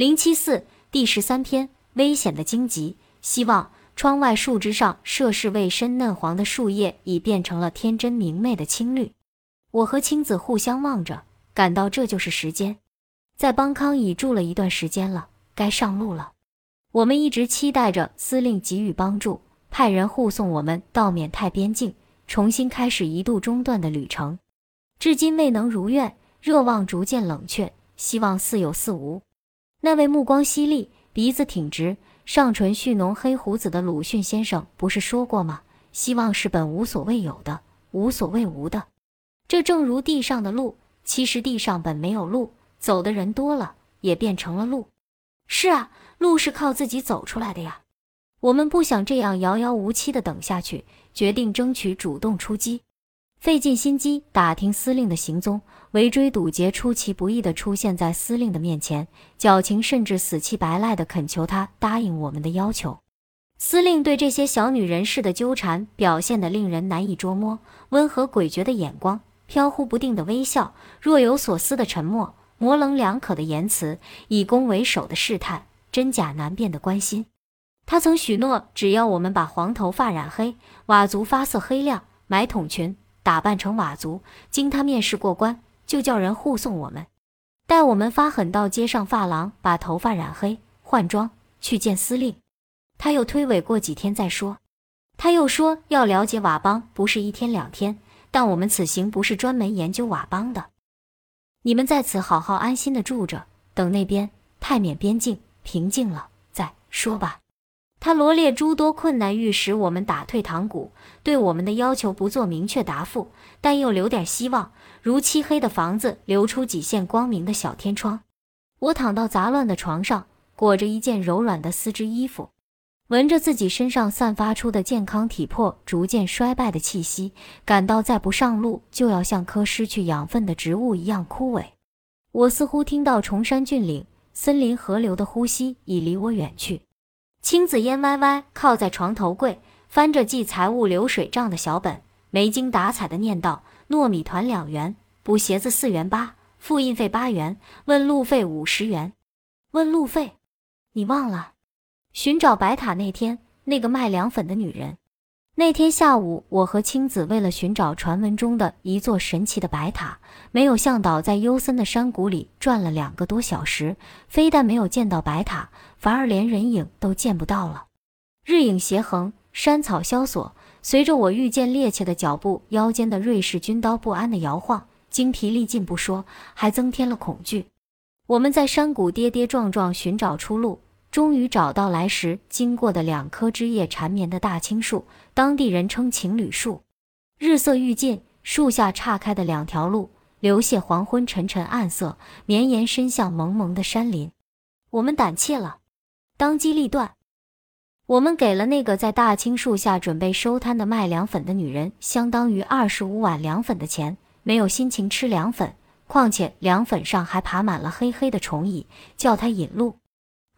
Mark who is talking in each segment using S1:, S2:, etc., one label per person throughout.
S1: 零七四第十三篇危险的荆棘。希望窗外树枝上涉世未深嫩黄的树叶已变成了天真明媚的青绿。我和青子互相望着，感到这就是时间。在邦康已住了一段时间了，该上路了。我们一直期待着司令给予帮助，派人护送我们到缅泰边境，重新开始一度中断的旅程。至今未能如愿，热望逐渐冷却，希望似有似无。那位目光犀利、鼻子挺直、上唇蓄浓黑胡子的鲁迅先生不是说过吗？希望是本无所谓有的，无所谓无的。这正如地上的路，其实地上本没有路，走的人多了，也变成了路。是啊，路是靠自己走出来的呀。我们不想这样遥遥无期的等下去，决定争取主动出击。费尽心机打听司令的行踪，围追堵截，出其不意地出现在司令的面前，矫情甚至死乞白赖地恳求他答应我们的要求。司令对这些小女人似的纠缠表现得令人难以捉摸，温和诡谲的眼光，飘忽不定的微笑，若有所思的沉默，模棱两可的言辞，以攻为守的试探，真假难辨的关心。他曾许诺，只要我们把黄头发染黑，佤族发色黑亮，买筒裙。打扮成佤族，经他面试过关，就叫人护送我们，待我们发狠到街上发廊把头发染黑，换装去见司令。他又推诿过几天再说。他又说要了解佤邦不是一天两天，但我们此行不是专门研究佤邦的。你们在此好好安心的住着，等那边泰缅边境平静了再说吧。他罗列诸多困难，欲使我们打退堂鼓，对我们的要求不做明确答复，但又留点希望，如漆黑的房子留出几线光明的小天窗。我躺到杂乱的床上，裹着一件柔软的丝织衣服，闻着自己身上散发出的健康体魄逐渐衰败的气息，感到再不上路就要像棵失去养分的植物一样枯萎。我似乎听到崇山峻岭、森林、河流的呼吸已离我远去。青子烟歪歪靠在床头柜，翻着记财务流水账的小本，没精打采的念道：“糯米团两元，补鞋子四元八，复印费八元，问路费五十元。问路费？你忘了？寻找白塔那天，那个卖凉粉的女人。那天下午，我和青子为了寻找传闻中的一座神奇的白塔，没有向导在幽森的山谷里转了两个多小时，非但没有见到白塔。”反而连人影都见不到了，日影斜横，山草萧索。随着我遇见趔趄的脚步，腰间的瑞士军刀不安的摇晃，精疲力尽不说，还增添了恐惧。我们在山谷跌跌撞撞寻找出路，终于找到来时经过的两棵枝叶缠绵的大青树，当地人称情侣树。日色欲尽，树下岔开的两条路流泻黄昏沉沉暗色，绵延伸向蒙蒙的山林。我们胆怯了。当机立断，我们给了那个在大青树下准备收摊的卖凉粉的女人相当于二十五碗凉粉的钱，没有心情吃凉粉，况且凉粉上还爬满了黑黑的虫蚁，叫她引路。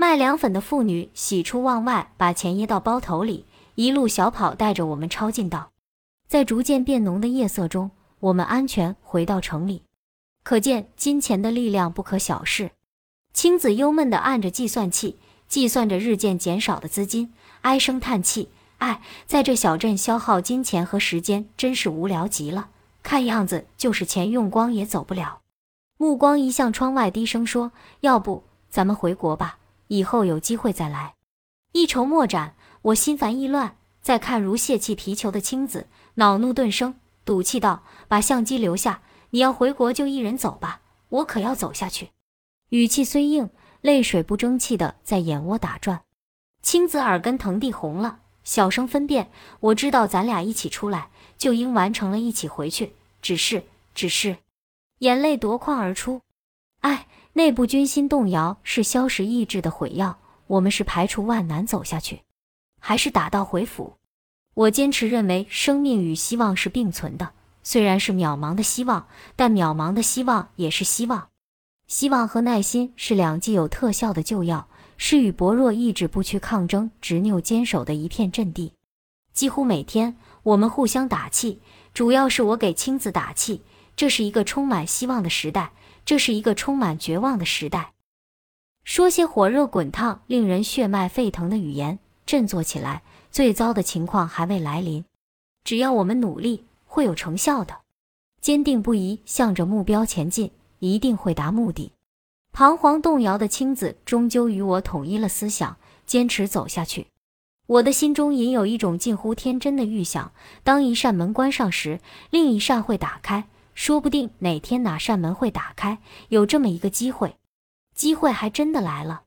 S1: 卖凉粉的妇女喜出望外，把钱掖到包头里，一路小跑带着我们抄近道。在逐渐变浓的夜色中，我们安全回到城里。可见金钱的力量不可小视。青子忧闷地按着计算器。计算着日渐减少的资金，唉声叹气。哎，在这小镇消耗金钱和时间真是无聊极了。看样子就是钱用光也走不了。目光移向窗外，低声说：“要不咱们回国吧，以后有机会再来。”一筹莫展，我心烦意乱。再看如泄气皮球的青子，恼怒顿生，赌气道：“把相机留下，你要回国就一人走吧，我可要走下去。”语气虽硬。泪水不争气的在眼窝打转，青子耳根腾地红了，小声分辨：“我知道咱俩一起出来就应完成了一起回去，只是，只是……”眼泪夺眶而出。哎，内部军心动摇是消食意志的毁药，我们是排除万难走下去，还是打道回府？我坚持认为生命与希望是并存的，虽然是渺茫的希望，但渺茫的希望也是希望。希望和耐心是两剂有特效的救药，是与薄弱意志不屈抗争、执拗坚守的一片阵地。几乎每天，我们互相打气，主要是我给青子打气。这是一个充满希望的时代，这是一个充满绝望的时代。说些火热滚烫、令人血脉沸腾的语言，振作起来。最糟的情况还未来临，只要我们努力，会有成效的。坚定不移向着目标前进，一定会达目的。彷徨动摇的青子终究与我统一了思想，坚持走下去。我的心中隐有一种近乎天真的预想：当一扇门关上时，另一扇会打开。说不定哪天哪扇门会打开，有这么一个机会。机会还真的来了。